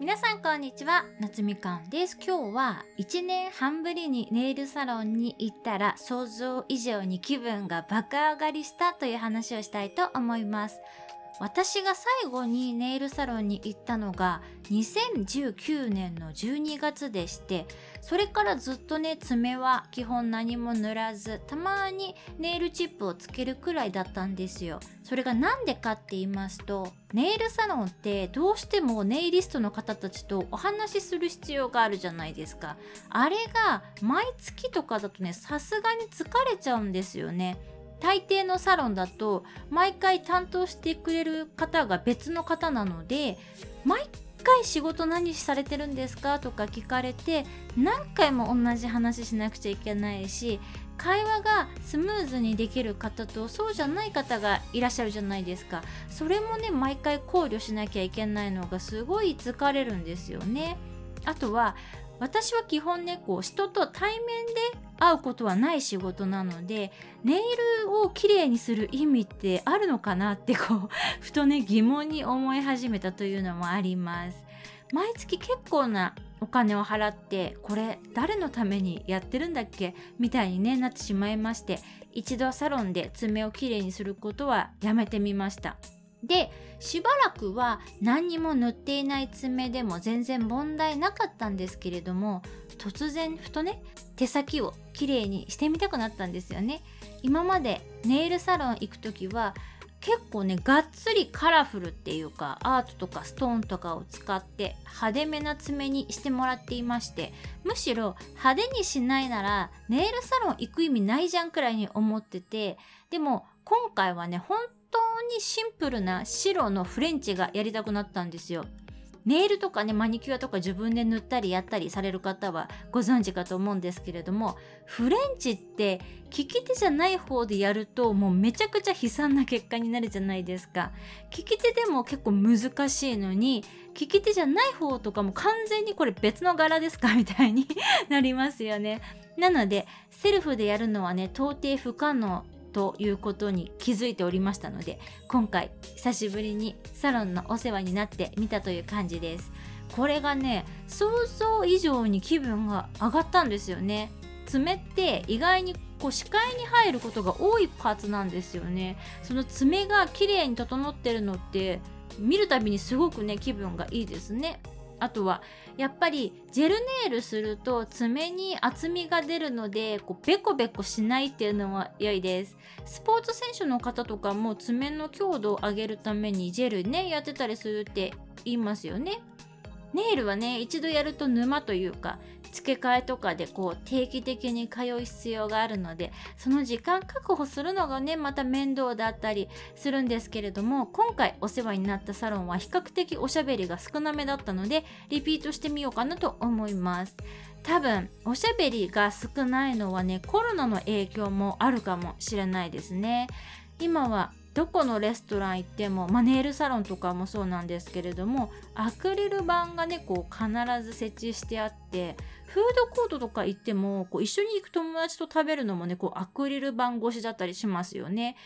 皆さんこんにちは夏みかんです。今日は1年半ぶりにネイルサロンに行ったら想像以上に気分が爆上がりしたという話をしたいと思います。私が最後にネイルサロンに行ったのが2019年の12月でしてそれからずっとね爪は基本何も塗らずたまにネイルチップをつけるくらいだったんですよ。それが何でかって言いますとネイルサロンってどうしてもネイリストの方たちとお話しする必要があるじゃないですか。あれが毎月とかだとねさすがに疲れちゃうんですよね。大抵のサロンだと毎回担当してくれる方が別の方なので毎回仕事何されてるんですか？とか聞かれて何回も同じ話しなくちゃいけないし会話がスムーズにできる方とそうじゃない方がいらっしゃるじゃないですか。それもね毎回考慮しなきゃいけないのがすごい疲れるんですよね。あとは私は基本ねこう人と対面で会うことはない仕事なのでネイルをきれいにする意味ってあるのかなってこう ふとね疑問に思い始めたというのもあります。毎月結構なお金を払ってこれ誰のためにやってるんだっけみたいに、ね、なってしまいまして一度サロンで爪をきれいにすることはやめてみました。でしばらくは何にも塗っていない爪でも全然問題なかったんですけれども突然ふとね手先をきれいにしてみたくなったんですよね今までネイルサロン行く時は結構ねがっつりカラフルっていうかアートとかストーンとかを使って派手めな爪にしてもらっていましてむしろ派手にしないならネイルサロン行く意味ないじゃんくらいに思っててでも今回はね本当にシンプルな白のフレンチがやりたくなったんですよ。ネイルとかねマニキュアとか自分で塗ったりやったりされる方はご存知かと思うんですけれどもフレンチって利き手じゃない方でやるともうめちゃくちゃ悲惨な結果になるじゃないですか。利き手でも結構難しいのに利き手じゃない方とかも完全にこれ別の柄ですかみたいに なりますよね。なのでセルフでやるのはね到底不可能ということに気づいておりましたので今回久しぶりにサロンのお世話になってみたという感じです。これがね想像以上に気分が上がったんですよね。爪って意外にこう視界に入ることが多いパーツなんですよね。その爪が綺麗に整ってるのって見るたびにすごくね気分がいいですね。あとはやっぱりジェルネイルすると爪に厚みが出るのでこうベコベコしないっていうのは良いです。スポーツ選手の方とかも爪の強度を上げるためにジェルねやってたりするって言いますよね。ネイルはね一度やると沼というか付け替えとかでこう定期的に通う必要があるのでその時間確保するのがねまた面倒だったりするんですけれども今回お世話になったサロンは比較的おしゃべりが少なめだったのでリピートしてみようかなと思います。多分おしゃべりが少ないのはねコロナの影響もあるかもしれないですね。今はどこのレストラン行っても、まあ、ネイルサロンとかもそうなんですけれどもアクリル板がねこう必ず設置してあってフードコートとか行ってもこう一緒に行く友達と食べるのもねこうアクリル板越しだったりしますよね。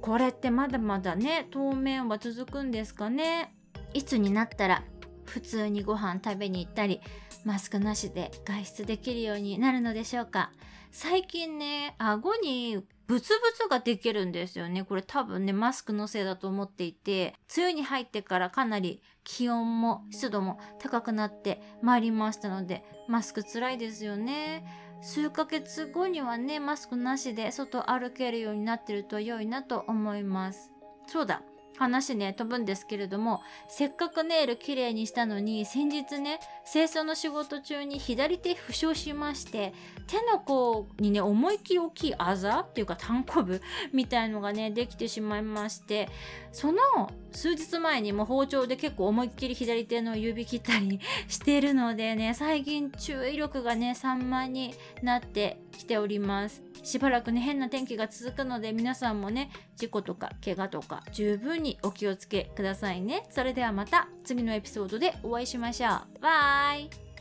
これってまだまだね当面は続くんですかね。いつになったら普通にご飯食べに行ったりマスクなしで外出できるようになるのでしょうか。最近ね顎にブツブツができるんですよね。これ多分ね、マスクのせいだと思っていて、梅雨に入ってからかなり気温も湿度も高くなってまいりましたので、マスク辛いですよね。数ヶ月後にはね、マスクなしで外歩けるようになってると良いなと思います。そうだ。話ね飛ぶんですけれどもせっかくネイル綺麗にしたのに先日ね清掃の仕事中に左手負傷しまして手の甲にね思いっきり大きいあざっていうか単行部みたいのがねできてしまいましてその数日前にも包丁で結構思いっきり左手の指切ったりしてるのでね最近注意力がね散漫になってきております。しばらくね変な天気が続くので皆さんもね事故とか怪我とか十分にお気をつけくださいね。それではまた次のエピソードでお会いしましょう。バイ。